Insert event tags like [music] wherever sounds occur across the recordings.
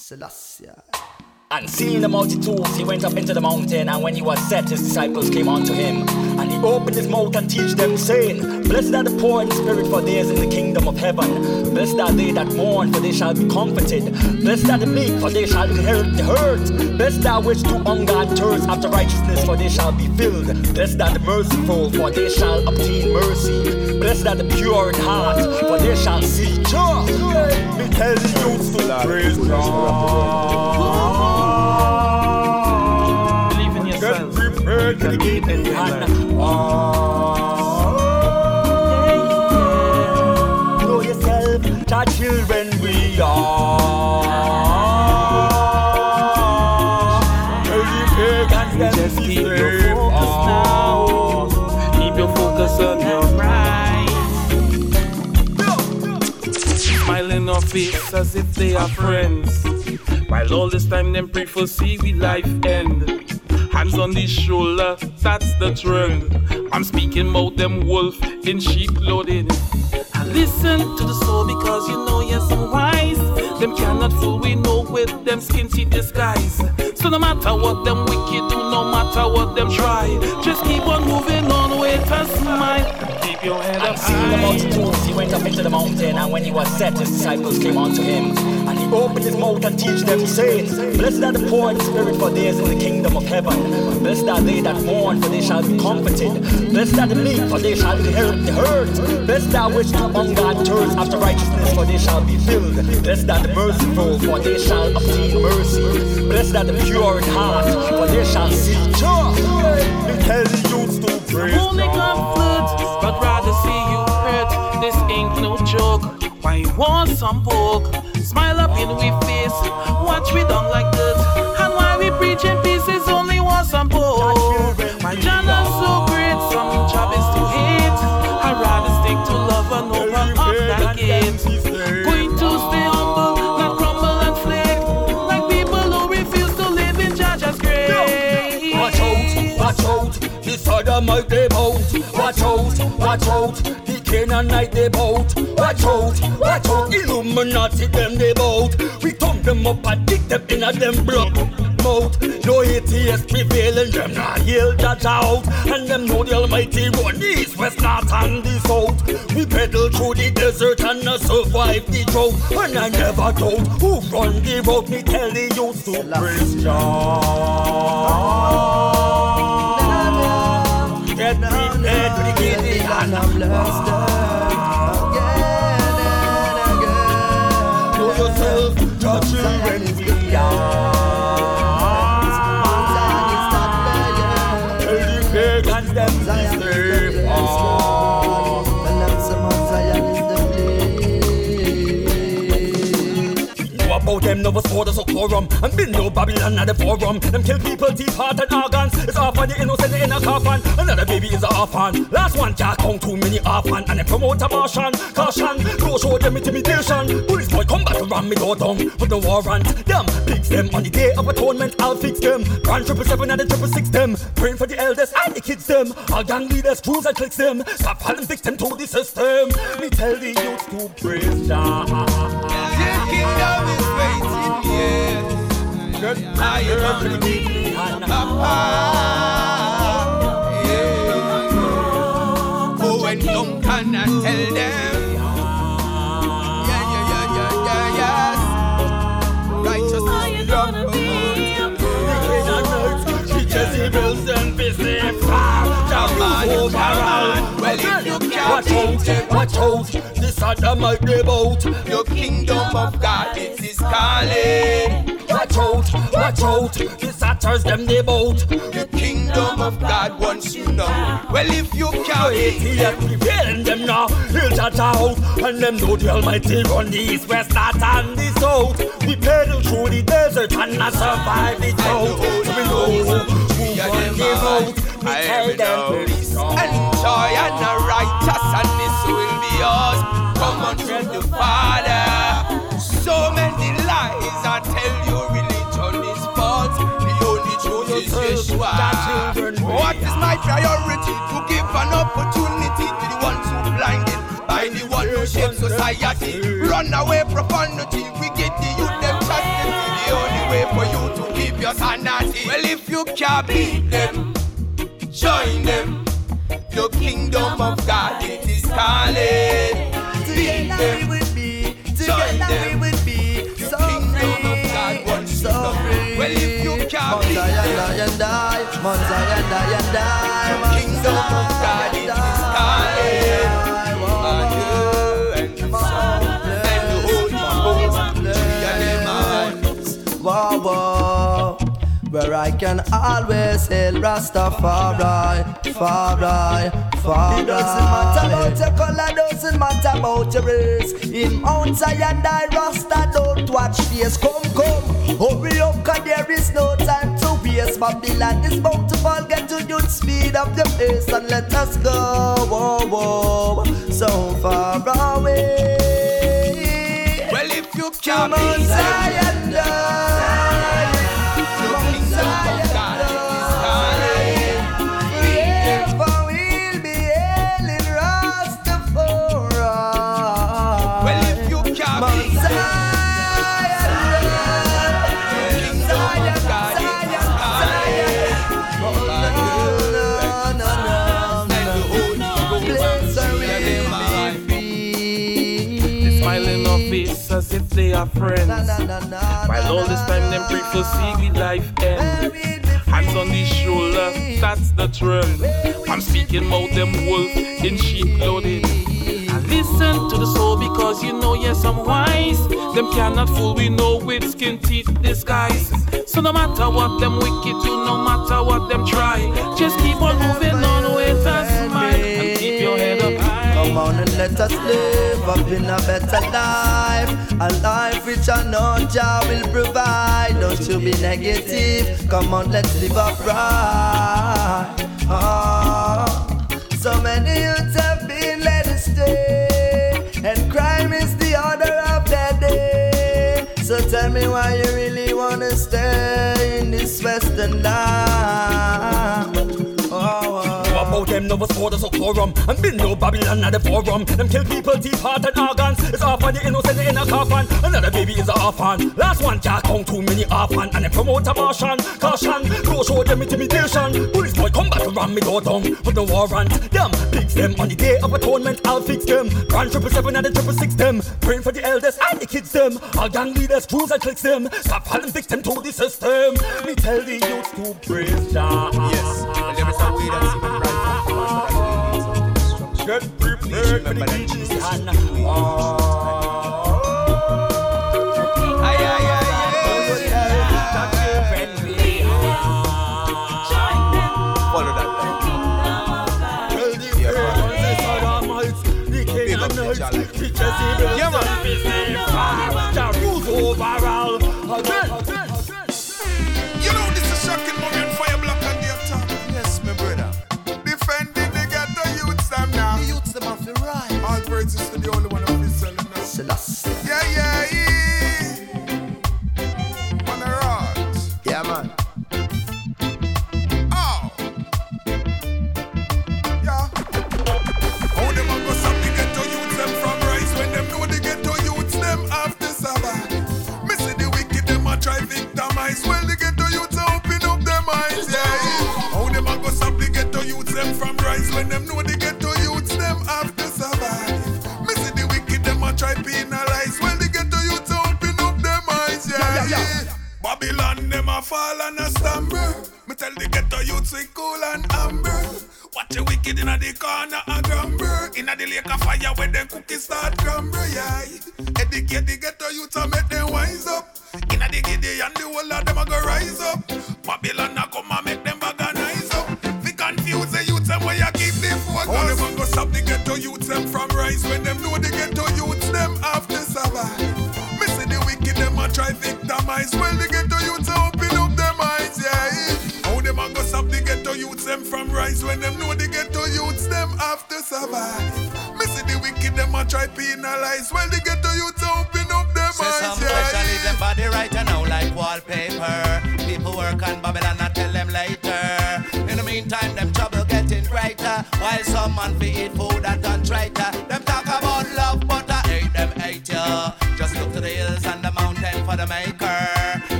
Selassie. And seeing the multitudes, he went up into the mountain, and when he was set, his disciples came unto him. And he opened his mouth and teach them, saying, Blessed are the poor in spirit, for theirs is the kingdom of heaven. Blessed are they that mourn, for they shall be comforted. Blessed are the meek, for they shall inherit the earth. Blessed are which do hunger and thirst after righteousness, for they shall be filled. Blessed are the merciful, for they shall obtain mercy. Blessed are the pure in heart, for they shall see God. Me tell the youths to praise God. Believe in yourself. Get prepared to the gate and Know yourself, the children we are. Tell the pagans them Just to keep your focus now. Keep your focus on face as if they are friends. While all this time them pray for see we life end. Hands on the shoulder, that's the trend. I'm speaking about them wolf in sheep clothing. Listen to the soul because you know yes I'm wise. Them cannot fool we know with them skin teeth disguise. So no matter what them wicked do, no matter what them try, just keep on moving on with a smile. Keep your head up And seeing the multitudes, he went up into the mountain, and when he was set, his disciples came unto him. And he opened his mouth and teach them, saying, Blessed are the poor in spirit, for theirs is the kingdom of heaven. Blessed are they that mourn, for they shall be comforted. Blessed are the meek, for they shall inherit the earth. Blessed are which do hunger and thirst after righteousness, for they shall be filled. Blessed are the merciful, for they shall obtain mercy. Blessed are the pure in heart, for they shall see God. Me tell the youths to praise Only joke. Why you want some poke? Smile up in we face, watch we down like dirt. And why we preaching peace is only want some poke. My Jana so great, some job is to hate. I'd rather stick to love and open up that gate. Going to stay humble, not crumble and flake. Like people who refuse to live in Jaja's grave. Watch out, watch out, the sodomite they bout. Watch out, watch out, the Canaanite they bout. Watch out, watch out, Illuminati them they bout. We thump them up and dig them in a them blood mouth. No atheist prevailing, them not heal judge out. And them know the almighty run the east, west, north and the south. We pedal through the desert and uh, survive the drought. And I never doubt who run the road. Me tell the youth to praise God. Get prepared for the giddy and I'm blessed. Know yourself, your children we them, no orders of quorum. And been no Babylon at the forum. Them kill people, teeth, heart and organs. It's off on the innocent in a coffin. Another baby is a orphan. Last one can't count too many orphan. And them promote a abortion. Caution, go show them intimidation Police boy come back and ram me door down With the warrant Them. Pigs them on the day of atonement I'll fix them. Grand triple seven and the triple six them. Praying for the elders and the kids them. All gang leaders, crews and clicks them. Stop falling victim to the system. Me tell the youth to praise Your kingdom is waiting, yeah. I am on the king, Papa. Yeah. Go and come can I tell them? Yes. Jezebels and business Come on, come on. Well, if you can't Watch out, watch out This Adamite they bout your kingdom of God it is calling. Watch out, watch out. This Satyrs them they bout. The kingdom of God wants you now. Well, if you can't beat Here prevailing them now He'll judge out And them know the Almighty run the east, west, north and the south. We pedal through the desert and I survive the drought. So we know who run the road We I tell them please And joy priority? To give an opportunity to the ones who blinded by the one who shaped society. Run away profanity. We get the youth them chastity. righteous and naughty. Well, if you can't beat them, join them. The kingdom of God it is calling. Beat them, join them. The kingdom of God wants to come. Well, if you can't beat them, the kingdom of I can always hail Rastafari, Fari, Fari. It doesn't matter about your color, doesn't matter about your race. In Mount Zion, I Rasta don't watch face. Come, come, hurry up, cause there is no time to waste. Babylon is about to fall, get to the speed of the pace, and let us go, whoa, whoa, so far away. Well, if you To can't Mount Zion, they friends. Na, na, na, na, While all this time them pray for see we life end. Hands on the shoulder, that's the trend. I'm speaking about them wolf in sheep clothing. I listen to the soul because you know yes I'm wise. Them cannot fool we know with skin teeth disguise. So no matter what them wicked do, no matter what them try, just keep on moving on with a smile and keep your head up high. Come on and let us live up in a better life. A life which I know Jah will provide. Don't you be negative. Come on, let's live upright. Oh, so many youths have been led astray, and crime is the order of the day. So tell me why you really wanna stay in this Western land. Them, know what's orders of quorum And been no Babylon at the forum. Them kill people, teeth, heart and organs. It's on the innocent in a coffin. Another baby is a orphan. Last one can't count too many orphan. And they promote a Martian Caution, go show them intimidation. Police boy come back ram me door down Put the war on them Fix them on the day of atonement. I'll fix them. Grand triple seven and the triple six them. Praying for the elders and the kids them. All gang leaders, crews and clicks them. Stop falling victim to the system. Me tell the youth to praise Jah. Yes, and there is a way that's even right. Prepared for the DJ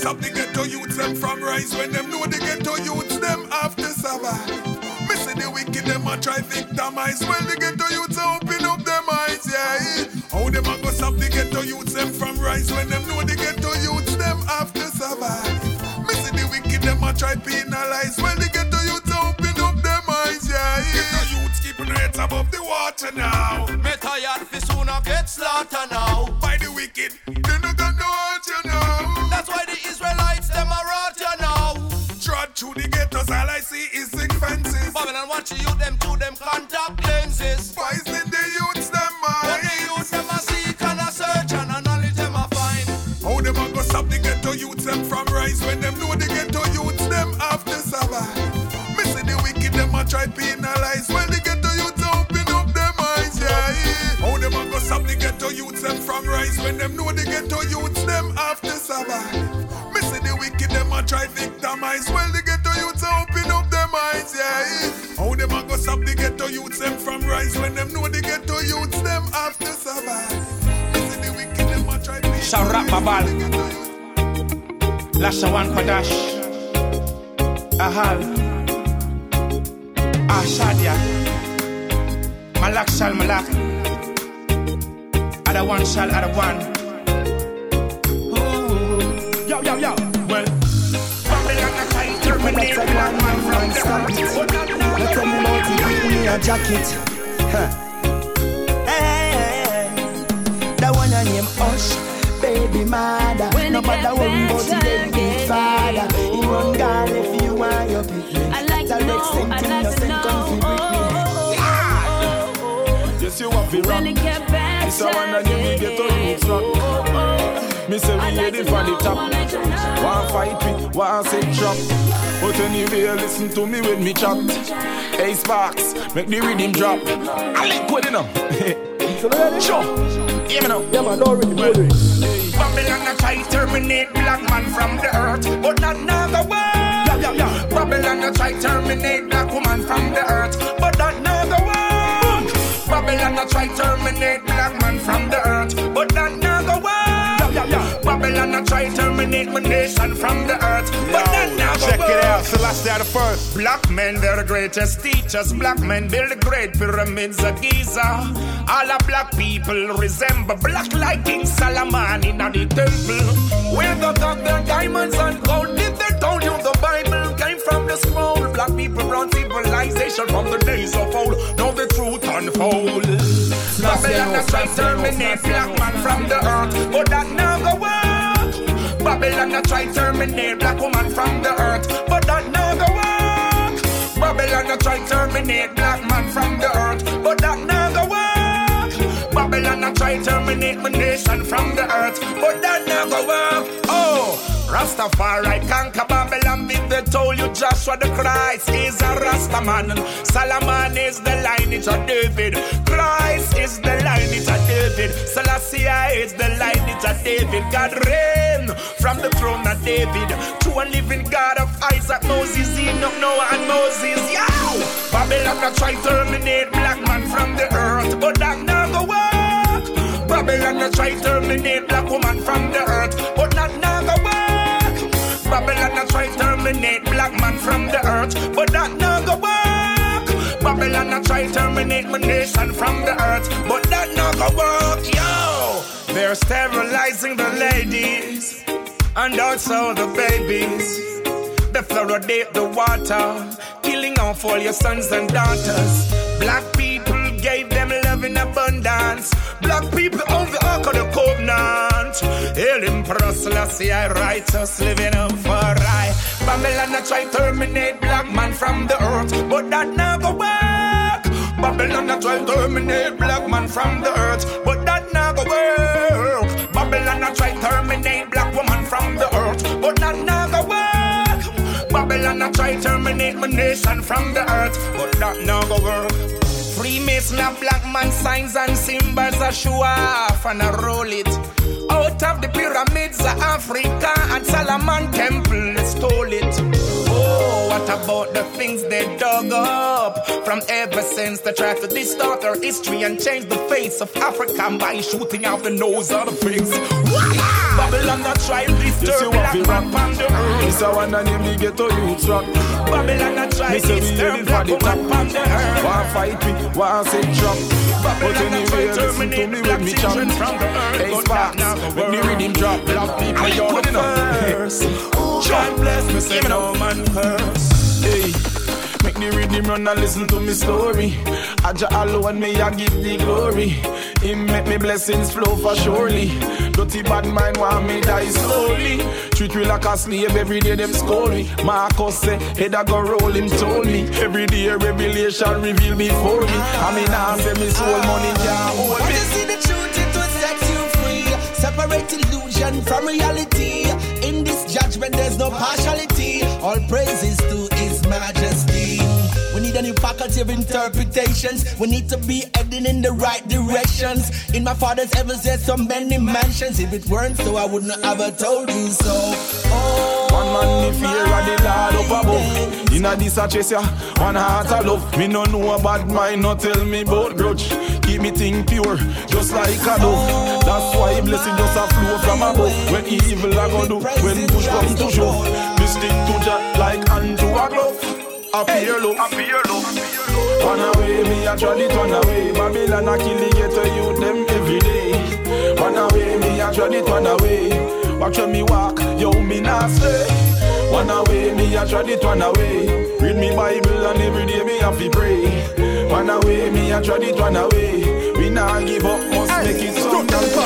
Go stop the ghetto youths them from rise when them know the ghetto youths them have to survive. See the wicked them a try victimize when the ghetto youths open up them eyes, yeah. How them a go stop the ghetto youths them from rise when them know the victimize when the ghetto youths open up them eyes, yeah. How them a go stop the ghetto youths them from rise when them know the ghetto youths them have to survive. See the wicked them a try Sharak Babal. Lashawan Padash. Ahal. Ah, Ashadia. Malak Shal Malak. Other one shall other one. Terminate black man from not now. Now tell me about it, give me a jacket. Huh. Name Hush, baby mother. When no matter what we it, baby father. He run gone if you want your picnic. I like to know, I like no to know. come fi Britney. Yes, you have to it a rock. Me say we it the top. Fight drop. But anyway, listen to me when me chat. Hey Sparks, make the rhythm drop. I like good enough. [laughs] Sure. Hear me now. Yeah, man, already, already. Babylon a try terminate black man from the earth, but not now go work. Yeah, yeah, yeah. Babylon a try terminate black woman from the earth, but that go work. Babylon a try terminate black man from the earth, yeah. Babylon a try terminate my nation from the earth, but that now Check work. it out, Selassie the first. Black men, they're the greatest teachers. Black men build the great pyramids of Giza. All the black people resemble black like King Solomon in the temple. Where the got their diamonds and gold. Did they told you the Bible came from the scroll? Black people run civilization from the days of old. Now the truth unfold. Babylon has tried to terminate black man from the earth, but that now go work. Babylon tried to terminate black woman from the earth, but that now go work. Babylon a try terminate black man from the earth, but that never work. Babylon a try terminate my nation from the earth, but that never work. Oh. Rastafari conquer they told you Joshua the Christ is a Rastaman. Solomon is the lineage of David. Christ is the lineage of David. Selassie is the lineage of David. God reign from the throne of David. True and living God of Isaac, Moses, Enoch, Noah, and Moses. Yow! Babylon a try terminate black man from the earth, but that never work. Babylon a try terminate black woman from the earth, but that never work. Babylon a try terminate black man from the earth, but that never work. Babylon a try terminate my nation from the earth, but that never work. Yo, they're sterilizing the ladies and also the babies. They fluoridate the water, killing off all your sons and daughters. Black people gave them love in abundance. Black people on the Ark of the Covenant. Hail Emperor Selassie, I righteous living up for I. Babylon a try terminate black man from the earth, but that never work. Babylon a try terminate black man from the earth, but that never work. Babylon a try terminate black woman from the earth, but that never work. Babylon a try terminate my nation from the earth, but that never work. Freemason a black man signs and symbols a show off and a roll it. Out of the pyramids of Africa and Solomon temple, stole it. Oh, what about the things they dug up from ever since they tried to distort our history and change the face of Africa by shooting out the nose of the pigs? Babylon that try to disturb black man on the earth. This a one and name the ghetto youth rock. Babylon that try to disturb black man on the earth. Want fight me, want say drop. Babylon anyway, try to listen to terminate me black when me chant. children from the earth. Hey Sparks, when the rhythm drop, black people you put know. first. God bless me, say no man curse. Hey, make the rhythm run and listen to me story. I Aja alone me I give the glory. Him make me blessings flow for surely. Dirty bad mind want me die slowly. Treat me like a slave every day them scold me. Marcus say head I go roll him told me. Every day revelation reveal before me. I mean I say me soul ah. money can't hold When me. you see the truth, it will set you free. Separate illusion from reality. In this judgment, there's no partiality. All praises to faculty of interpretations. We need to be heading in the right directions. In my father's heavens, there's so many mansions. If it weren't so, I wouldn't have told you so. Oh, One man me fear of the Lord up above. Inna this a chase ya, one heart of love. Me no know a bad mind, no tell me about grudge. Keep me thing pure, just like a dove. That's why blessing just a flow from above. When evil a go do, when push come to shove, me stick to Jah like unto a glove. Appear low, appear low. Run away, me a try it run away. Babylon a kill the ghetto youth them every day. Run away, me a try it run away. Watch when me walk, yo me nah stray. Run away, me a try it run away. Read me Bible and every day me have to pray. Run away, me a try it run away. We nah give up,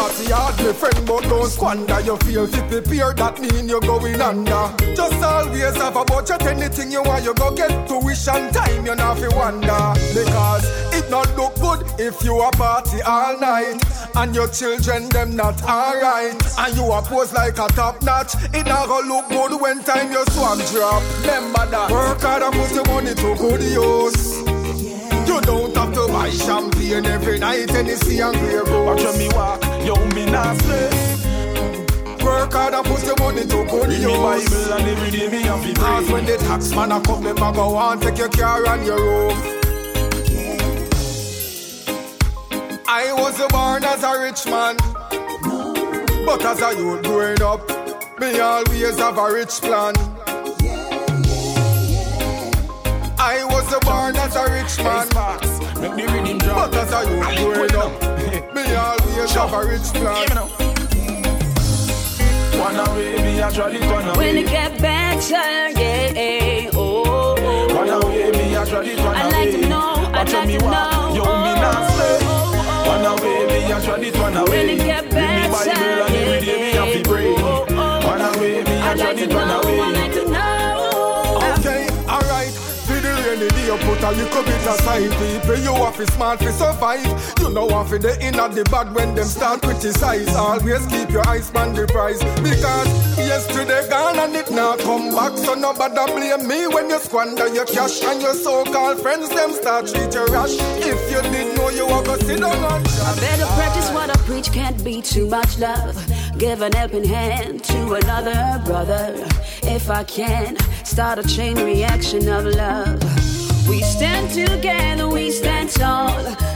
party hard, my friend, but don't squander. You feel to prepare, that mean you're going under. Just always have a budget, anything you want, you go get tuition time, you not fi wonder. Because it not look good if you a party all night. And your children, them not alright. And you a pose like a top notch. It not go look good when time your swag drop. Remember that. Work hard and put your money to good use. You don't have to buy champagne every night, Hennessy and Grey Watch Goose. when me walk, yo me nah stray. Work hard and put your money to good Read me use. Bible and every day me have to Cause when the tax man a come, them a go on take your car and your roof. I was born as a rich man, but as a youth growing up, me always have a rich plan. I was born as a rich Hey man, Sparks, make the rhythm drop. but as a youth growing up, me always have a rich plan. Give me away, me a try it run When it get better, yeah, oh. Run away, me a try it run away. I'd like to know, I'd Watch when like to walk, know. Yo, me not stay. Run away, me a try it run away. When it get Read me Bible better, you put a little bit aside. People, you have to smart to survive. You know, have to the in the bad when them start criticize. Always keep your eyes on the prize. Because yesterday gone and it now come back. So nobody blame me when you squander your cash. And your so-called friends, them start treat you rash. If you didn't know you were gonna sit down and I better practice what I preach, can't be too much love. Give an helping hand to another brother. If I can, start a chain reaction of love. We stand together, we stand tall.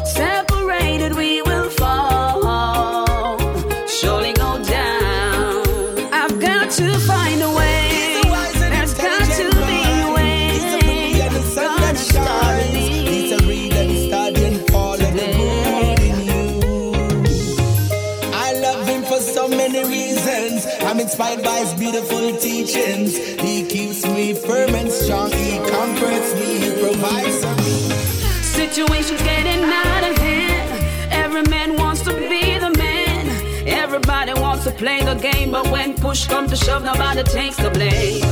Separated, we will fall. Surely go down. I've got to find a way. There's got to be a way. Gonna start He's a and studying all of the good in you. I love him for so many reasons. I'm inspired by his beautiful teachings. Play the game, but when push comes to shove, nobody takes the blame.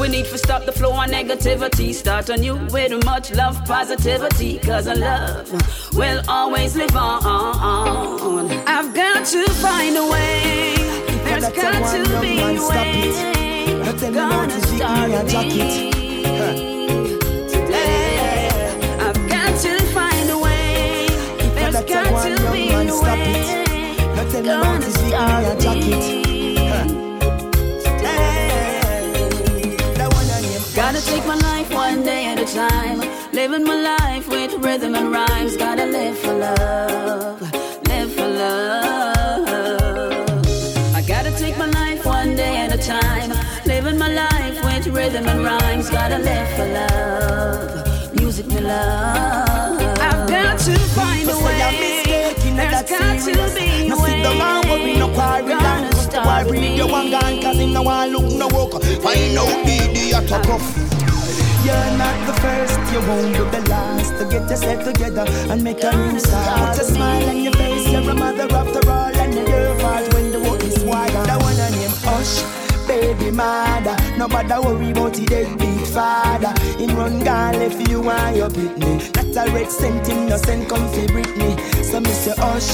We need to stop the flow of negativity. Start a anew with much love, positivity. Cause a love will always live on. I've got to find a way. There's got to be a way. it. Let them know Gonna start me a with jacket. me Living my life with rhythm and rhymes. Gotta live for love, live for love. I gotta take my life one day at a time. Living my life with rhythm and rhymes. Gotta live for love, music me love. I've got to find a way. There's got to be a way. No sit down and worry, no quarry down. Cause the boy read you one gun, cause him no one look no walk. Find out the idiot cuff. You're not the first, you won't be the last. To get yourself together and make a new start. Put a smile on your face, you're a mother after all And your fault when the work is wide The one I name Hush baby mother. Nobody worry about the deadbeat father. Him run gone if you want your pitney. Not a red cent, him no send comfy Britney. So Mr. Hush,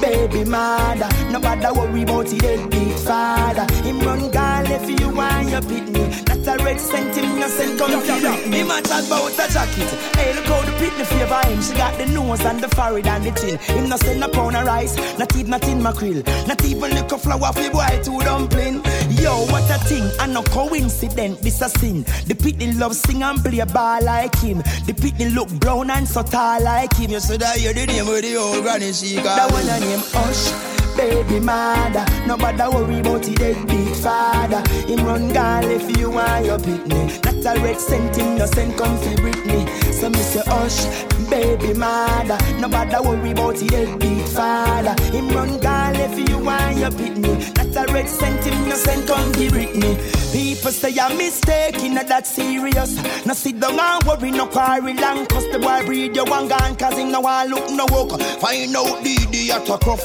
baby mother. Nobody worry about the deadbeat father. Him run gone if you want your pitney. Not a red cent, him no send comfy Britney. Him a chat about a jacket. Hey, look how the pitney favor him. She got the nose and the forehead and the chin. Him no send a pound of rice, not even not in mackerel. Not even little flour for boy to dumpling. Yo, what a thing, and no coincidence, this a sin. The pitney love sing and play a ball like him. The pitney look brown and so tall like him. You should have heard the name of the old granny she got. That one a name Hush. Baby mother, nobody worry about the deadbeat father. Him run gall if you want your pitney. Not a red cent, him no send comfy Britney. So me say hush, baby mother, nobody worry about the deadbeat father. Him run gall if you want your pitney. Not a red cent, no send comfy Britney. People say I'm mistaken, not that serious. No sit down and worry, no quarry long. Cause the boy breed you one gun, cause no one look no walk. Find out the idiot a cuff.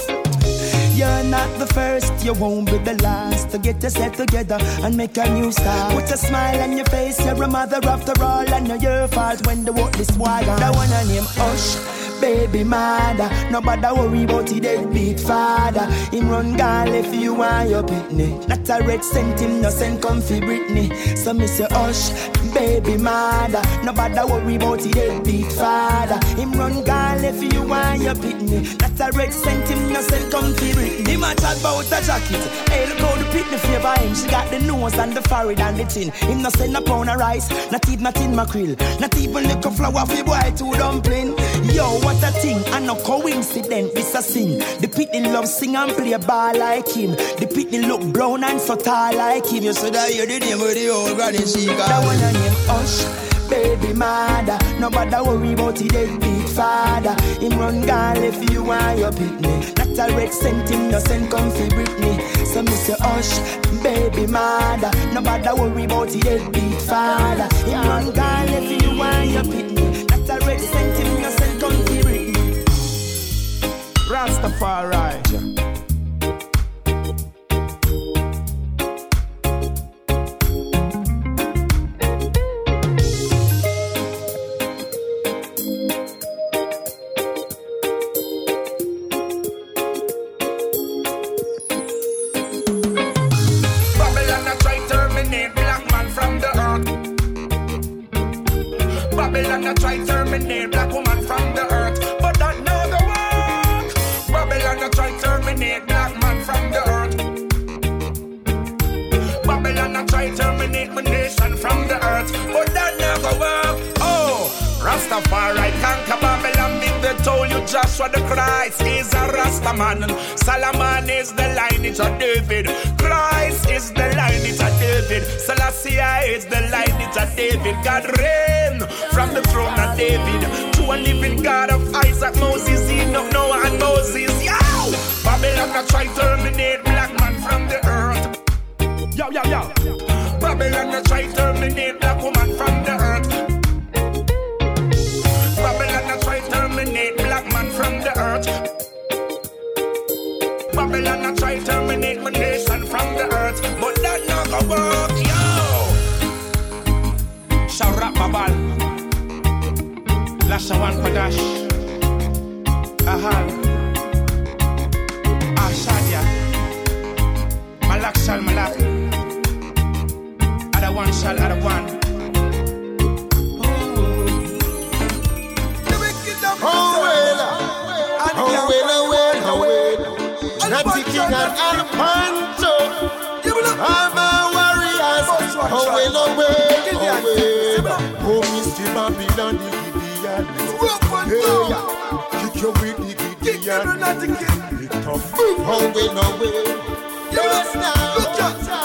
You're not the first, you won't be the last to get yourself together and make a new start. Put a smile on your face, you're a mother after all, and know your fault when the wire. The one I name Hush. Baby mother, nobody worry about the deadbeat father. Him run gall if you want your pitney. Not a red cent, him no send comfy Britney. So me say hush, baby mother, nobody worry about the deadbeat father. Him run gall if you want your pitney. Not a red cent, him no send comfy Britney. Him a chat about a jacket. Hey, look how the pitney favor him. She got the nose and the forehead and the chin. Him no send a pound of rice, not even not in mackerel, not even little flour for boy to dumpling. Yo, what a thing, and no coincidence, this a sin. The pitney love sing and play a ball like him. The pitney look brown and so tall like him. You should have hear the name of the old granny she got. That one name Hush. Baby mother, nobody worry about the deadbeat father. Him run gall if you want your pitney. Not a red cent, him no send comfy Britney. So me say hush, baby mother, nobody worry about the deadbeat father. Him run gall if you want your pitney. Not a red cent, him no send Britney. Rastafari. Rastafari conquer Babylon. They told you Joshua the Christ is a Rastaman? Solomon is the lineage of David. Christ is the lineage of David. Selassie is the lineage of David. God reign from the throne of David. To a living God of Isaac, Moses, Enoch, Noah, and Moses. Yo! Babylon a try to terminate black man from the earth. Yo, yo, yo. Babylon a try to terminate black woman from the earth. Earth. Babylon a try terminate my nation from the earth, but that not go work, yo. Sharap Babal, Lashawan Padash, Ahal, Ashadia, ah, Malak Shal Malak, Ada one shall African and Panto. All my warriors, away, away, away. Oh, oh, oh Mr. Babylon, the Gideon. Hey, kick your wig, the Gideon. The tough, oh, away, away. You lost now.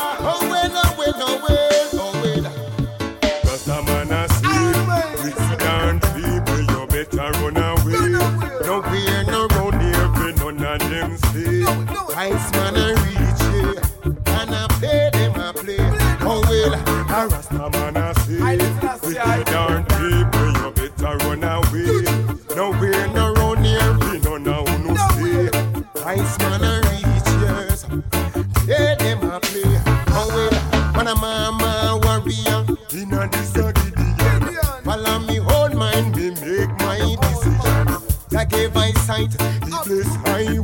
away. You better run away. Nowhere, no round here, we no now no stay. Ice man a reach they them a play. Oh well, man warrior, inna this a Gideon. Follow me, hold mine, me make my decision. That gave my sight, he place my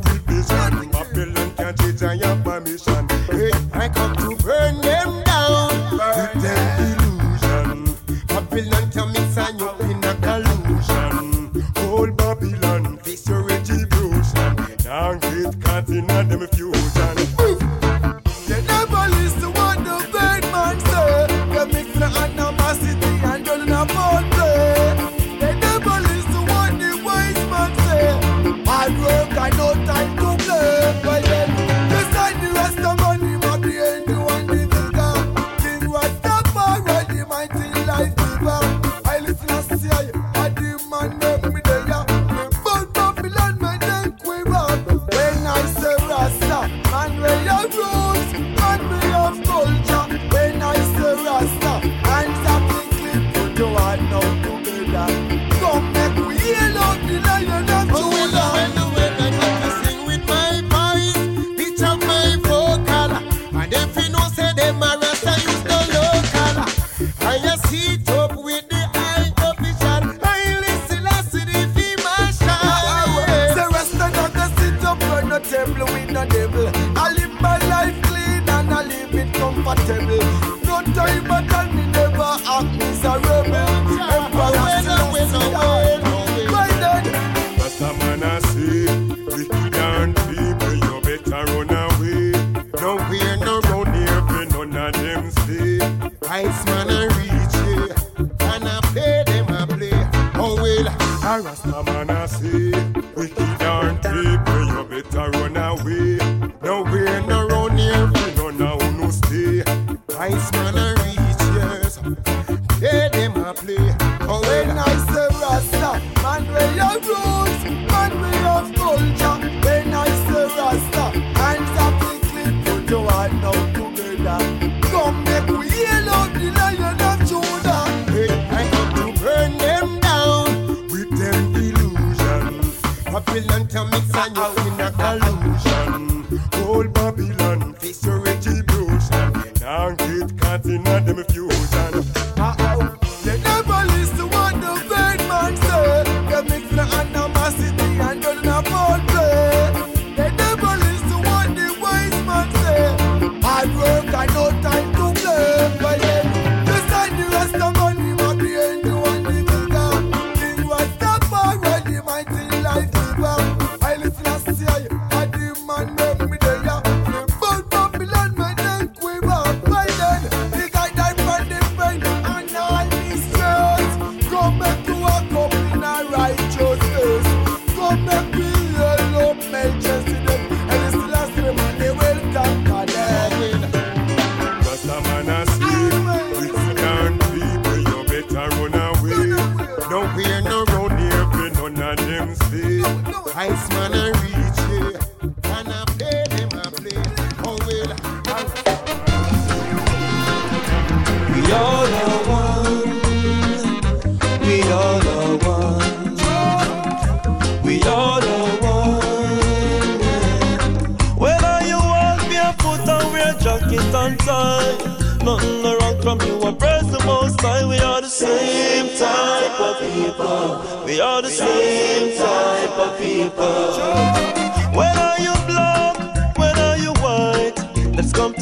ver.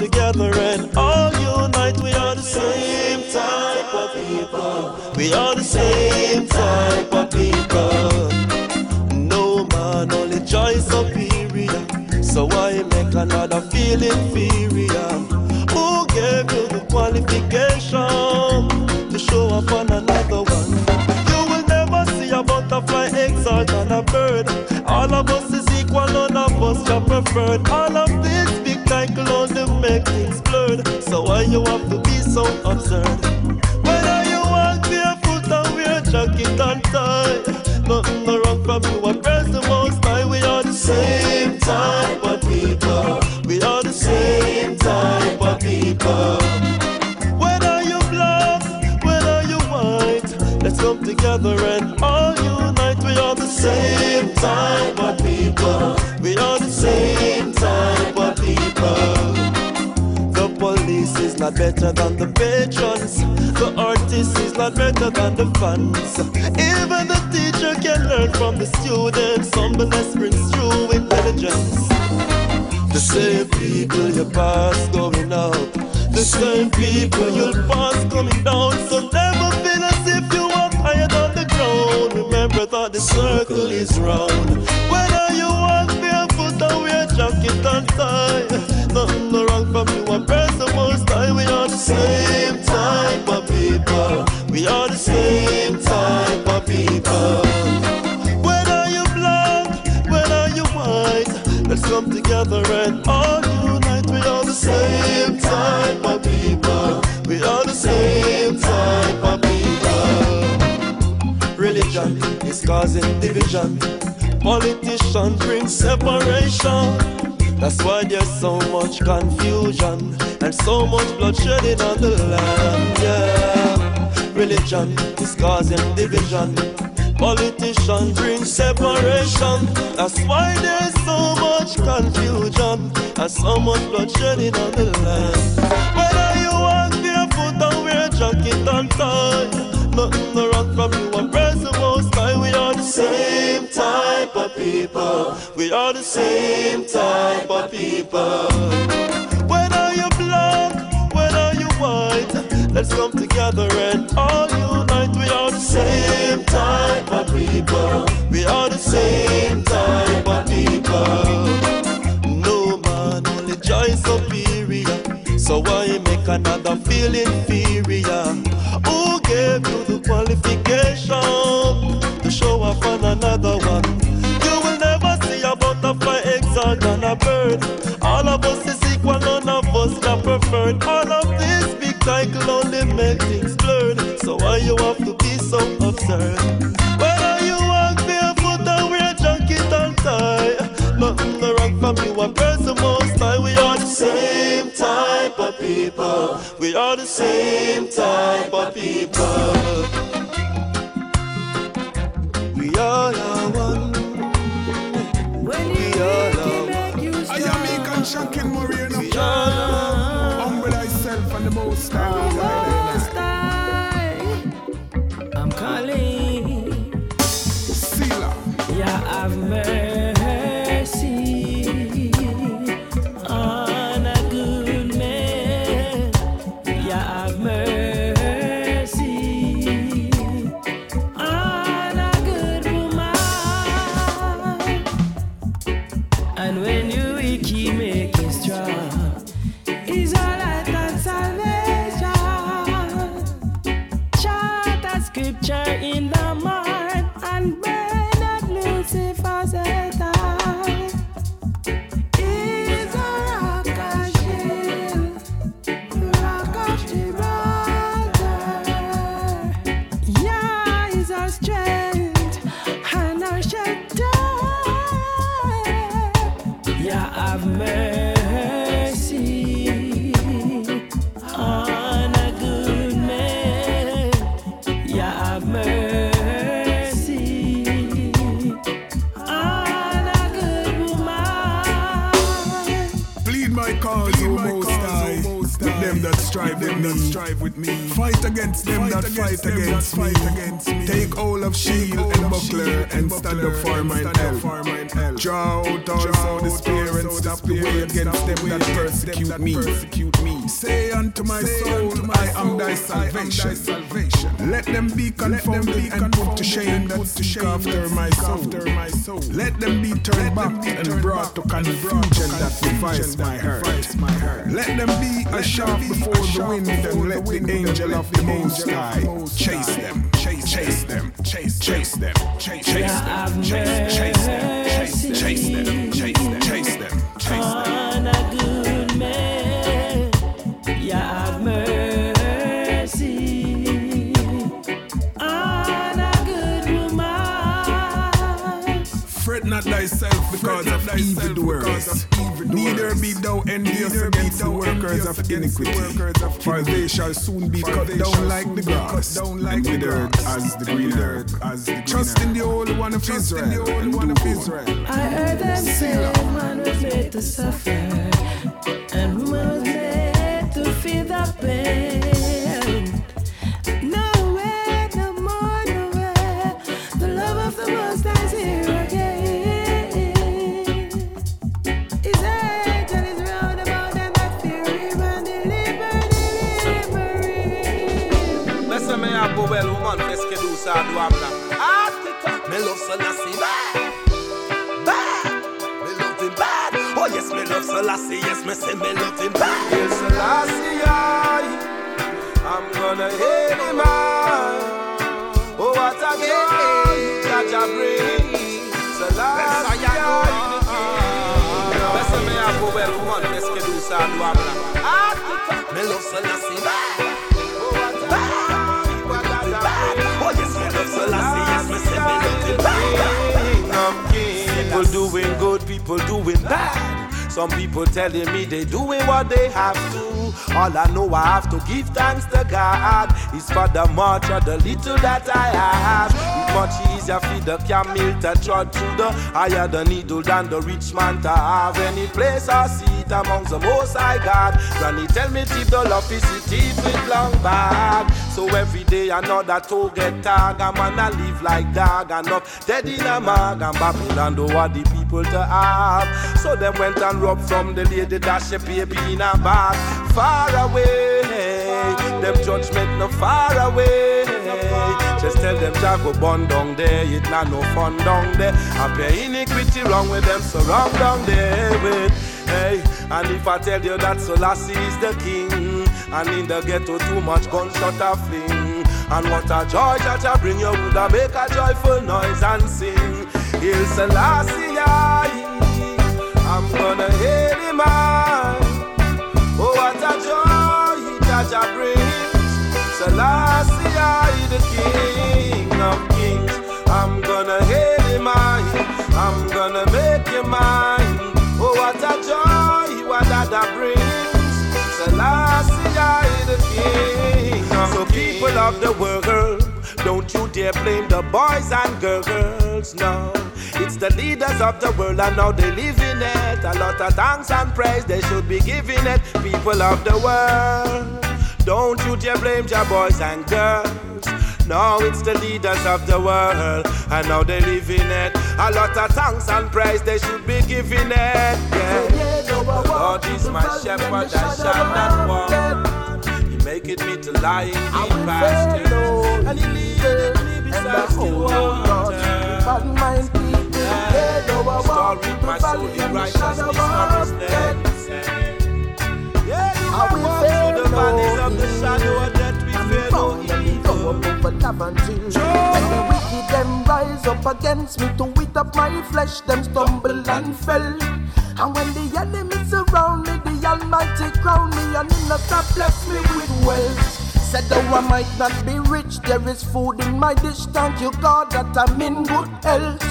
together and all unite. We are the same type of people. We are the same type of people. No man only joy superior. So why make another feel inferior? Who gave you the qualification to show up on another one? You will never see a butterfly exalt on a bird. All of us is equal, none of us are preferred. All of this so why you have to be so absurd? Whether you walk barefoot or wear jacket and tie, nothing no wrong from you. I praise the most high. We are the same type of people. We are the same type of people. Whether you black, whether you white, let's come together and all unite. We are the same type better than the patrons. The artist is not better than the fans. Even the teacher can learn from the students. Humbleness brings true intelligence. The same people you pass going up. The same people you'll pass coming down. So never feel as if you walk higher than the ground. Remember that the circle is round. Whether you walk barefoot or wear jacket and tie, nothing wrong from you. I same type of people. We are the same type of people. Whether you black, whether you white, let's come together and all unite. We are the same type of people. We are the same type of people. Religion is causing division. Politicians bring separation. That's why there's so much confusion and so much bloodshed on the land. Yeah. Religion is causing division. Politicians bring separation. That's why there's so much confusion and so much bloodshed on the land. Whether you walk barefoot or wear jacket and tie, nothing no wrong from you. I praise same type of people. We are the same type of people. Whether you black, whether you white, let's come together and all unite. We are the same type of people. We are the same type of people. No man, only joy superior. So why make another feel inferior? Who gave you the qualification show up on another one? You will never see a butterfly exalt on a bird. All of us is equal, none of us are preferred. All of this big title only make things blurred. So why you have to be so absurd? Whether you walk barefoot or wear jacket and tie, nothing no wrong from you. I praise the most high. We are the same type of people. We are the same type of people. All are one. We all are one. I am and Shankin Moreno. We all are Humble thyself and the most high. I'm calling. Sealer. Yeah, have mercy them be and put to shame that seek after my soul. Let them be turned back and brought to confusion that defies my heart. Let them be a sharp before the wind and let the angel of the Most High chase them, chase, chase them, chase, chase them, chase, chase them, chase, chase them, iniquity, for they shall soon be cut down like the grass like and withered as the green herb. Trust in the Holy One of Israel and do good. I heard them say man was made to suffer, and woman was made to feel the pain. Bobel woman qu'est-ce que nous ça doit blanc. Ah, tita, me love Selassie bad. Bad. Me love him bad. Oh yes, me love Selassie. Yes, me say me love him bad. Yes, Selassie, I, I'm gonna hit him out. Oh, what a joy that you bring. Selassie, I. Laisse me a bobel woman qu'est-ce que nous ça doit blanc. Ah, tita, me love Selassie bad. People doing good, people doing bad. Some people telling me they doing what they have to. All I know I have to give thanks to God. It's for the much or the little that I have. It's much easier for the camel to trot through the higher the needle than the rich man to have any place or seat amongst the most high God. Granny tell me tip the love is it teeth with long bag. So every day another toe get tag. I'm gonna live like dog. Enough dead in a mag. And Babylon do what the people to have. So them went and robbed from the lady that she baby in a bag. Far away, them judgment no far away. Just tell them Jah go burn down there, it not no fun down there. I pay iniquity wrong with them, so wrong down there with. Hey, and if I tell you that Selassie is the king, and in the ghetto too much gunshot a fling. And what a joy that I bring you would I make a joyful noise and sing. Hail Selassie, I'm gonna hail him out. Oh, what a joy I brings. Selassie, the King of Kings. I'm gonna hail him out. I'm gonna make him mine. Oh, what a joy what that brings. Selassie, the King. So people of the world, don't you dare blame the boys and girls, no. It's the leaders of the world and now they live in it. A lot of thanks and praise they should be giving it. People of the world, don't you dare blame your boys and girls. No, it's the leaders of the world, and now they live in it. A lot of thanks and praise they should be giving it. Yeah. The Lord is my shepherd, I shall not want. He maketh me to lie in pastures, and He leadeth me beside still waters. Restore my soul in righteousness for His sake. Yeah, you will walk through the valleys of the shadow of death, we fear no evil. Wicked them rise up against me to eat up my flesh, them stumble and fell. And when the enemies surround me, Almighty crown me, and in the top bless me with wealth. Said though I might not be rich, there is food in my dish. Thank you, God, that I'm in good health.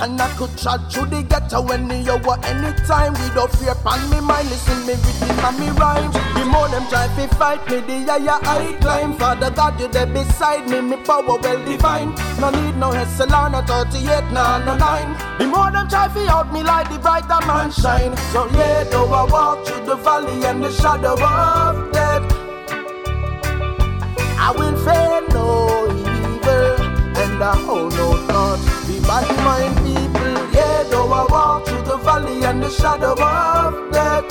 And I could chat through the ghetto when any hour, anytime. Without fear pan me mind, listen me rhythm and me rhyme The more them try to fight me, the higher I climb. Father God, you there beside me, me power well divine. No need no Hesselon, no 38, no, no 9 The more them try to out me like the brighter man shine. So yeah, though I walk through the valley and the shadow of I will fear no evil And I hold no thought Be bad mind people Yeah, though I walk through the valley and the shadow of death.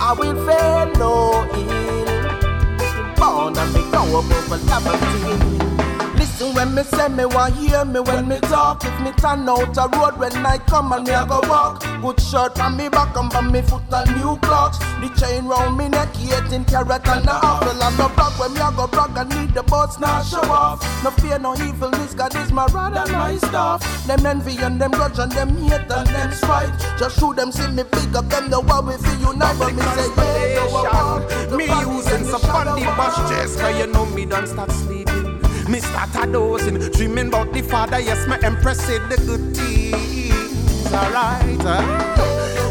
I will fear no ill. Born and me go above a labyrinth. Listen when me say me want hear me when me talk. If me turn out a road when I come and me a go walk. Good shirt on me back and on me foot and new Clarks. The chain round me neck, 18 carat and a apple and the block when me a go brag I need the boats now show off. No fear no evil, this God is my rod and my staff. Them envy and them grudge and them hate and them spite. Just shoot them see me big up them the war we feel unite. But me say yeah, no, I. Me using some funny bush chest, cause you know me don't stop sleeping. Me start a dozing, dreaming about the father. Yes, my empress said the good things. Alright,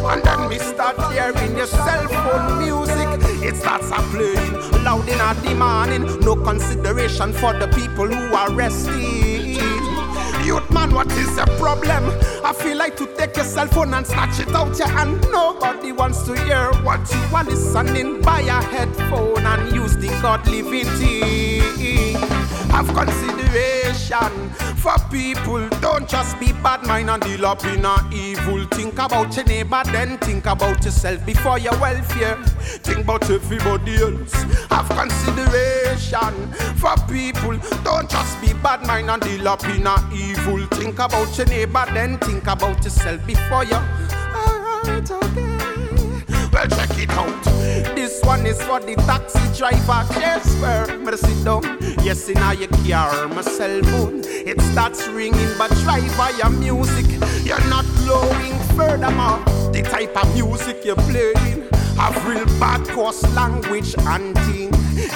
and then me start hearing your cell phone music. It starts a playing loud in the morning. No consideration for the people who are resting. Youth man, what is the problem? I feel like to take your cell phone and snatch it out your hand. Nobody wants to hear what you are listening. Buy a headphone and use the God living thing. Have consideration for people. Don't just be bad mind and deal up in a evil. Think about your neighbor, then think about yourself before your welfare. Think about everybody else. Have consideration for people. Don't just be bad mind and deal up in a evil. Think about your neighbor, then think about yourself before you. Alright, okay. Well, check it out. This one is for the taxi driver. Yes, where me sit down. Yes, in your car, my cell phone. It starts ringing, but driver, your music, you're not blowing. Furthermore, the type of music you're playing. Have real bad coarse language and thing.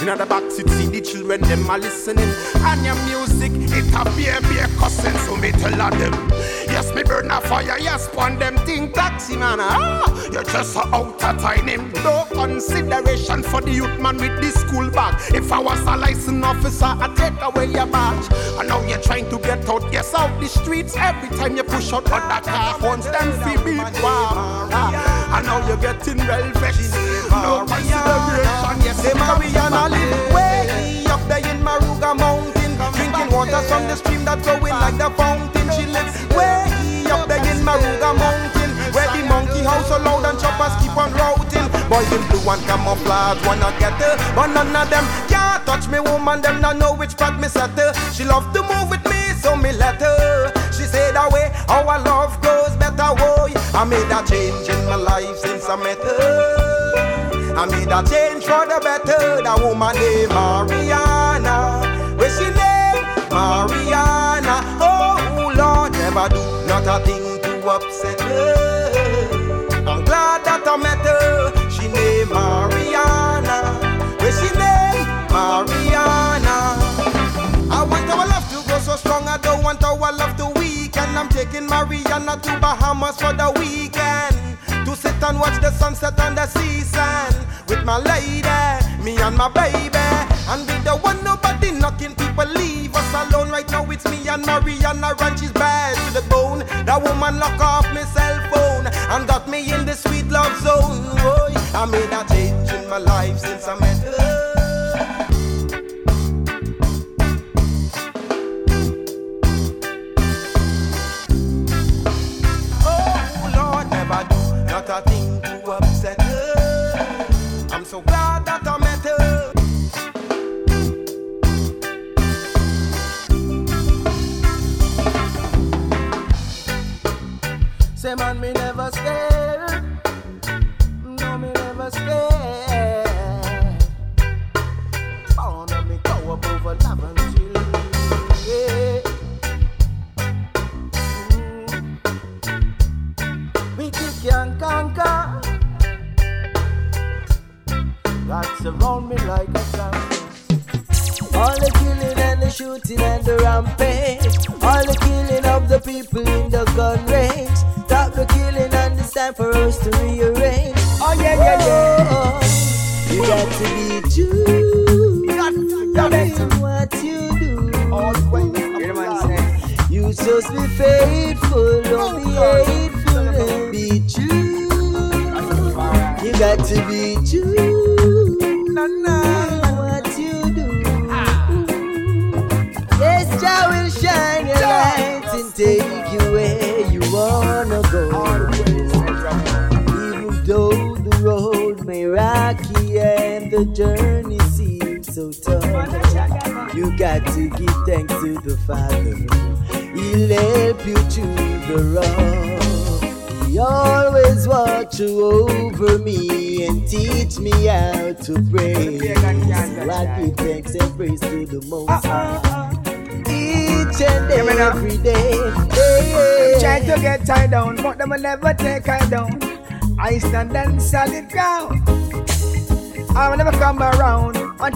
In the back seat, see the children, them are listening. And your music, it a be a be a cussing, so me tell a them. Yes, me burn a fire, yes, pon them thing taxi man. Ah, you're just a out of time. No consideration for the youth man with the school bag. If I was a license officer, I'd take away your badge. And now you're trying to get out, yes, out the streets. Every time you push out other car horns, them feel beat wow. Ah, and now you're getting well vexed. No consideration, yes, Say Mariana live way up there in Maruga Mountain, drinking water from the stream that's flowing like the fountain. She lives way up there in Maruga Mountain, where the monkey house so loud and choppers keep on routing. Boys in blue and camouflage wanna get her, but none of them can't touch me. Woman, them not know which part me set her. She love to move with me, so me let her. She said that way, our love grows better. Boy, I made a change in my life since I met her. I made a change for the better. That woman named Mariana. Where she name? Mariana. Oh Lord, never do not a thing to upset her. I'm glad that I met her. She named Mariana. Where she name? Mariana. I want our love to go so strong. I don't want our love weaken. I'm taking Mariana to Bahamas for the weekend to sit and watch the sunset on the sea sand with my lady, me and my baby, and be the one nobody knocking. People leave us alone right now. It's me and Mariana, and she's bad to the bone. That woman lock off my cell phone and got me in the sweet love zone. Boy, I made a change in my life since I met do not a thing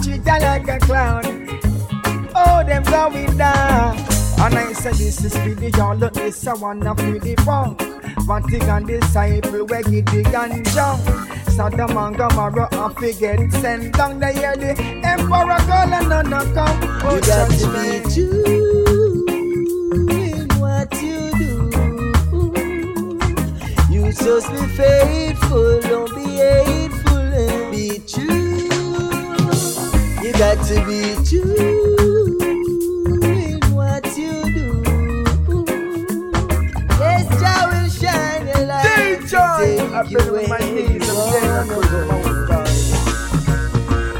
like a clown. Oh, them going down. And I said this is for the y'all, look this I wanna feel the punk. Vatican disciple, where get the ganja. Sodom and Gomorrah, I forget send down the year the emperor call and none come. Oh, You got to be true in what you do. You just be faithful, don't be hateful, got to be true in what you do. Yes, Jah will shine your light. DJ, I've been on my knees and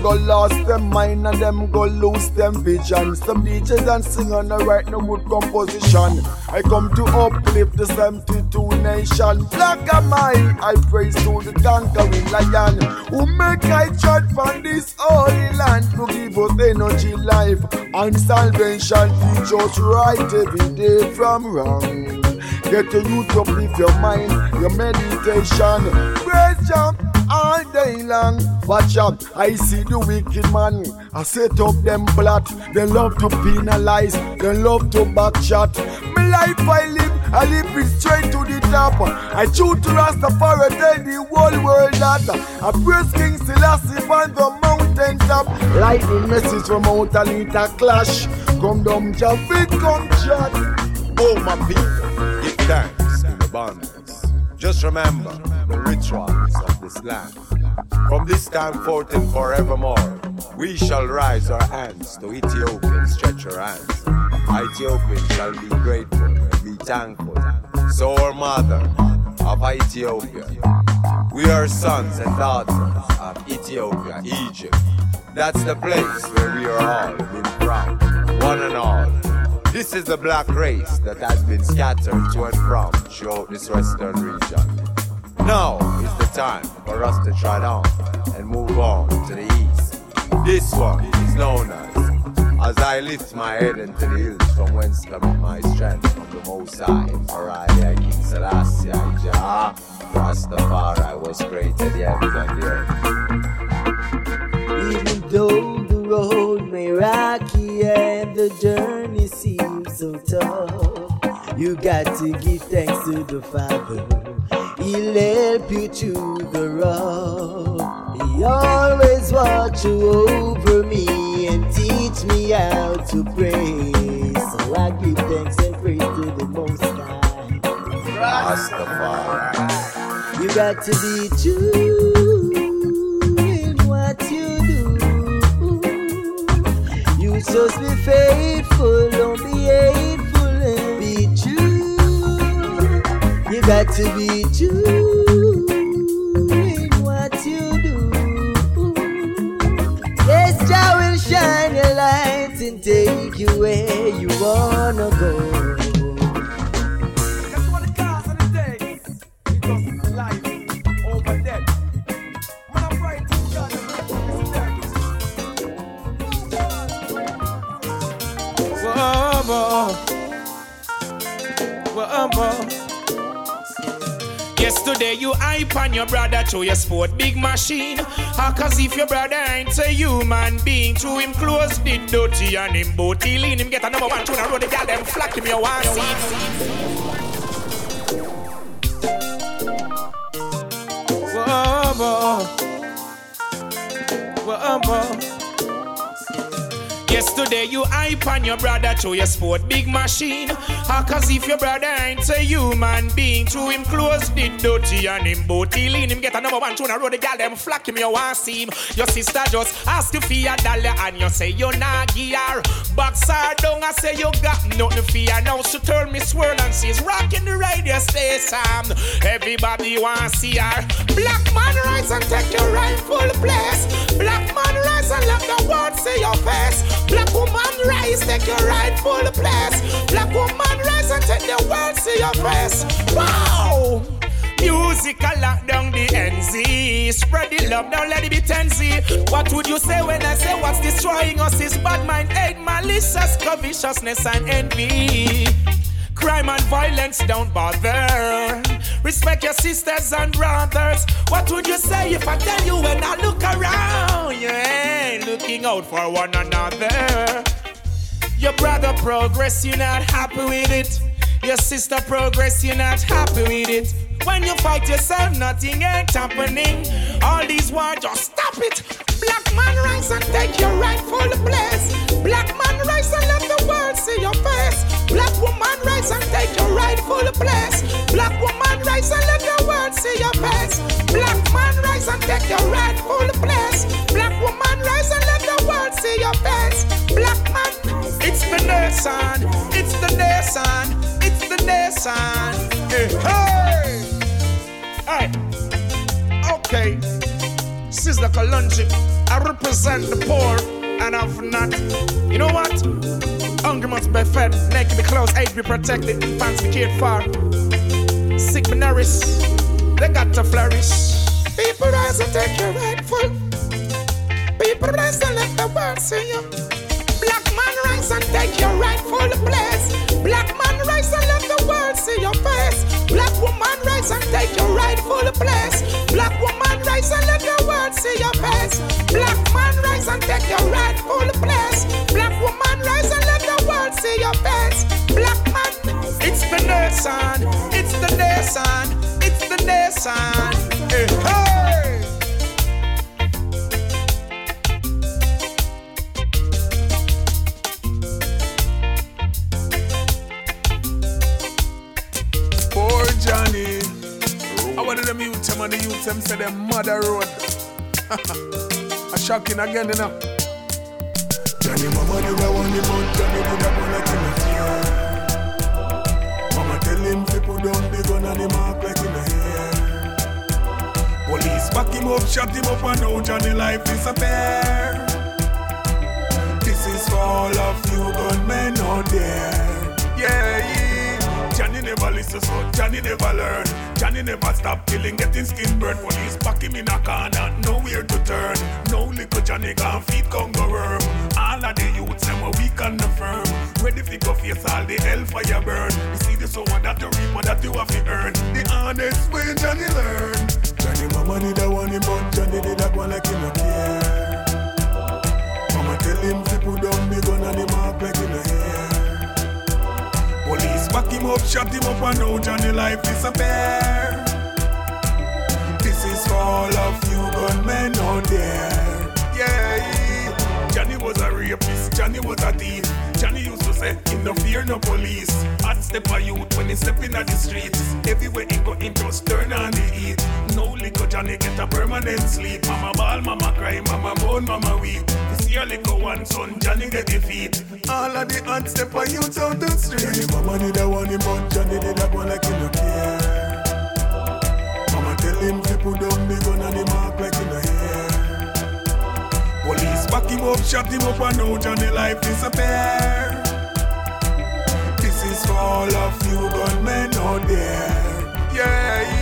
Go lost them mind and them go lose them vision. Some DJs and singers and write no good composition. I come to uplift the 72 nation. Black am I, I praise to the conquering lion who make I tread from this holy land to give us energy, life, and salvation. Teach us right every day from wrong. Get to you to uplift your mind, your meditation. Praise jump all day long. Watch out, I see the wicked man. I set up them plot. They love to penalize, they love to backshot. My life I live, I live it straight to the top. I choose to Rastafari, tell the whole world that I praise King Selassie on the mountain top. Lightning message from Mount Anita clash. Come down, Javid, come chat. Oh, my people, thanks in abundance. Just remember the rituals of this land. From this time forth and forevermore, we shall rise our hands to Ethiopia and stretch our hands. Ethiopians shall be grateful, be thankful. So, our mother of Ethiopia, we are sons and daughters of Ethiopia, Egypt. That's the place where we are all in from, one and all. This is the black race that has been scattered to and from throughout this western region. Now is the time for us to trot on and move on to the east. This one is known as As I lift my head into the hills from whence cometh my strength from the Most High. For I am King Selassie, I Jah, Rastafari was created the heavens and the earth. Even though road may rocky and the journey seems so tough, you got to give thanks to the Father. He'll help you through the rough. He always watch over me and teach me how to pray. So I give thanks and praise to the Most High. Rastafari. You got to be true Just be faithful, don't be hateful, and be true. You got to be true in what you do. Yes, Jah will shine your light and take you where you wanna go. Yesterday you hype on your brother to your sport big machine. How cause if your brother ain't a human being, to him close the dirty and him booty lean. Him get a number one tune and roll the gal them flock him your one Today you hype on your brother to your sport big machine. Ah, cause if your brother ain't a human being, to him close the dirty and him booty lean. Him get a number one tune and road the gal them flock him, you want see him. Your sister just ask you for a dollar and you say you not gear. Boxer down, I say you got nothing for her. Now she turn me swirl and she's rocking the radio station. Everybody want see her. Black man rise and take your rightful place. Black man rise and let the world see your face. Black woman rise, take your rightful place. Black woman rise and take the world see your face. Wow! Music a lock down the NZ. Spread the love, now let it be 10Z. What would you say when I say what's destroying us is bad mind, hate, malicious, covetousness, and envy? Crime and violence don't bother. Respect your sisters and brothers. What would you say if I tell you when I look around? You ain't looking out for one another. Your brother progress, you're not happy with it. Your sister progress, you're not happy with it. When you fight yourself, nothing ain't happening. All these wars, just stop it. Black man rise and take your rightful place. Black man rise and let world see your face. Black woman rise and take your rightful place. Black woman rise and let the world see your face. Black man rise and take your rightful place. Black woman rise and let the world see your face. Black man, it's the nation, it's the nation, it's the nation. Hey, hey, hey. Okay, Sister Kalunji, I represent the poor and I've not. You know what? Hungry must be fed, naked be clothed, age be protected, fans be cared for. Sick be nourished, they got to flourish. People rise and take your rightful. People rise and let the world see you. Black man rise and take your rightful place. Black man rise and let the world see your face. Black woman rise and take your rightful place. Black woman rise and let the world see your face. Black man rise and take your rightful place. Black woman rise and see your face. Black man, it's the nation, it's the nation, it's the nation. Hey, eh, hey. Poor Johnny. I wanted them youth them and the youth them say them mother road. [laughs] A shocking again, you know. Johnny, mama did I want him out, Johnny did I wanna kill him. Mama tell him to put down the gun and the mark like the hair. Police back him up, shot him up, and now Johnny life disappear. This is for all of you gunmen out there. Yeah, yeah. Never listen, so Johnny never learn. Johnny never stop killing, getting skin burn. Police back him in a corner, nowhere to turn. No little Johnny gone feet Congo worm. All of the youths, them a weak and the firm. Ready fi go face all the hellfire burn. You see the soul that you reap, that you have to earn. The honest way Johnny learn. Johnny mama did a want him, but Johnny did a go like him no care. Mama tell him to put down the gun and the mark like hair. Police back him up, shot him up, and now Johnny life disappear. This is for all of you gunmen out there. Yeah, Johnny was a rapist, Johnny was a thief. Johnny used to say, him no fear no police. Hot step a youth when he step in the streets. Everywhere he go, him just turn on the heat. No liquor, Johnny get a permanent sleep. Mama ball, mama cry, mama moan, mama weep. You see a little one son, Johnny get defeat. All of the hot step a youth out the street. Johnny mama did a want him, but Johnny did a go like he no care. Mama tell him to put down the gun and the mark like in the hair. Police back him up, shot him up, and now Johnny life disappear. This is for all of you gunmen out there. Yeah,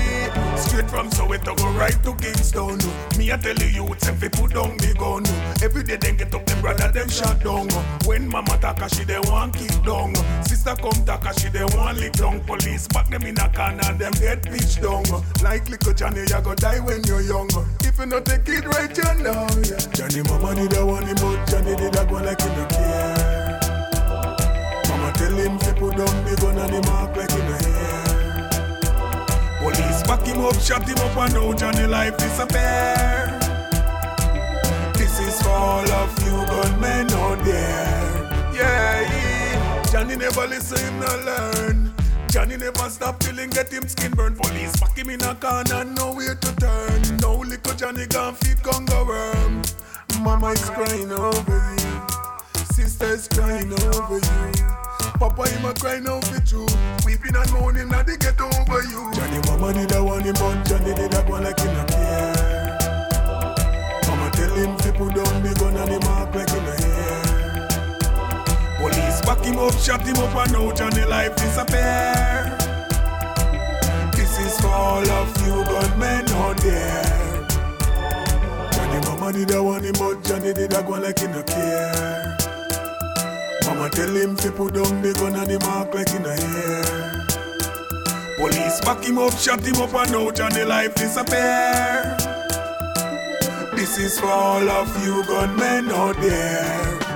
straight from Soweto go right to Kingston. Me I tell you youths if you put down the gun. Every day them get up, them brother them shot down. When mama talk, she they want kick down. Sister come talk, she they want lick down. Police back them in a corner, them dead pitch down. Like little Johnny, you go die when you're young. If you not take it right, you know. Yeah. Johnny mama did a want him, but Johnny did a go like he no care. Mama tell him to put down the gun and the mark like hair. Police back him up, shot him up, and now Johnny life disappear. This is for all of you gunmen out there. yeah. Johnny never listen, him not learn. Johnny never stop him get him skin burn. Police pack him in a corner, nowhere to turn. No little Johnny gone feed congo worm. Mama is crying over you. Sister's crying over you. Papa him a crying out for you. Weeping and moaning now they get over you. Johnny mama did a want him but Johnny did a go like him not care. Mama tell him to put down the gun and him act like him not here. Police back him up, shot him up and now Johnny life disappear. This is for all of you gunmen out there. Johnny mama did a want him but Johnny did a go like him not care. Mama tell him to put down the gun and him act like in the here. Police back him up, shot him up and now Johnny life disappear. This is for all of you gunmen out there.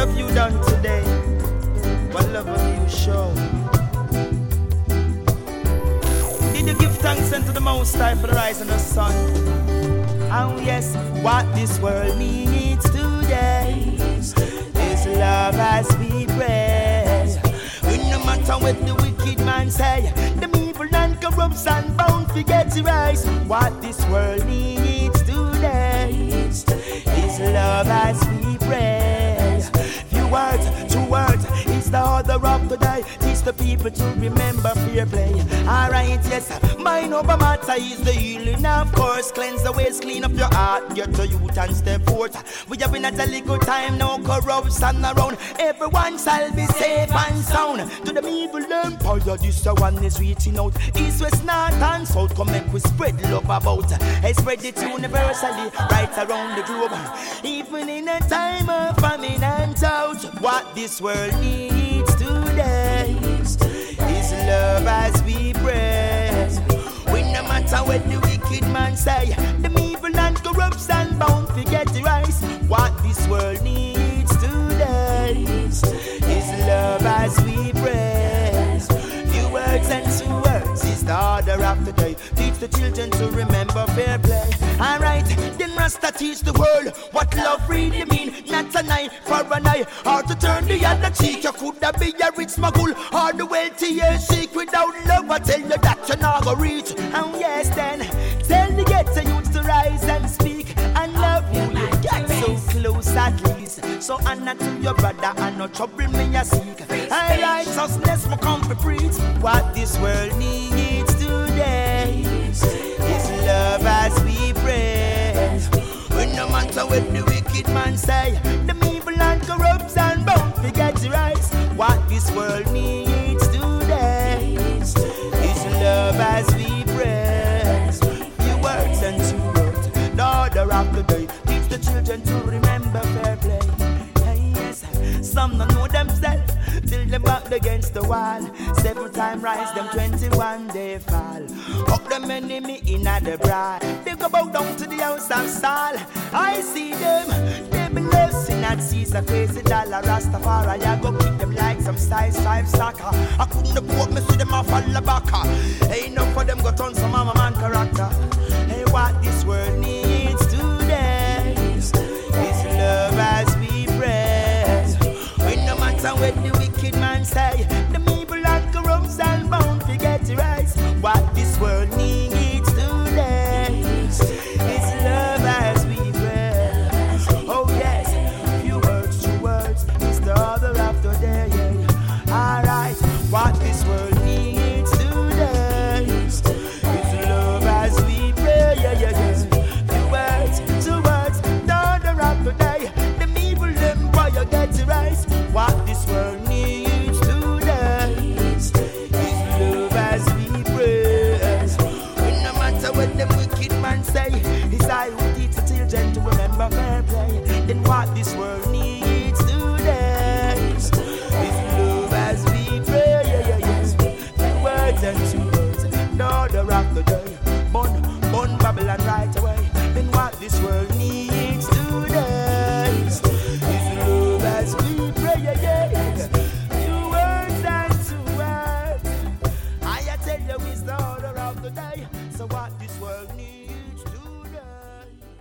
Have you done today? What love have you shown? Did you give thanks unto the Most High for the rise and the sun? Oh yes, what this world needs today is love as we pray. No matter what the wicked man say, the evil and corruption bound to get rise. What this world needs today is love as we pray. Words, two words, the order of the day. Teach the people to remember fair play. Alright, yes, mind over matter is the healing, of course. Cleanse the ways, clean up your heart, get to youth and step forth. We have been at a little time, no corruption around. Everyone shall be safe and sound. To the evil empire, this the one is reaching out. East, west, north, and south, come make we spread love about. I spread it universally, right around the globe. Even in a time of famine and drought, what this world needs today is love as we pray. We no matter what the wicked man say, the evil and corruption bound to get rise. What this world needs today is love as we pray. Few words and order of the day. Teach the children to remember fair play. Alright, then Rasta teach the world what love really mean. Not an eye for an eye, or to turn the other cheek. You could have be a rich smuggle, or the wealthy and seek without love. I tell you that you're not go reach. And yes, then tell the ghetto youth to rise and speak and love you. You get so close at least. So honor to your brother and no trouble me a seek. And righteousness will come to preach. What this world needs today is love as we pray. When no matter what the wicked man say, the evil and corruption bound to get rise. What this world needs today is love as we pray. Few words and two words, the order of the day. Teach the children to against the wall. Seven time rise, them 21 they fall. Up them enemy in the bride. They go bow down to the house and stall. I see them, they be losing at Caesar crazy dollar Rastafari. I go kick them like some size five soccer. I couldn't afford me see them off all the back. Ain't enough for them got on some mama man character. Hey, what this world needs today is love as we pray. When no matter what the wicked man say,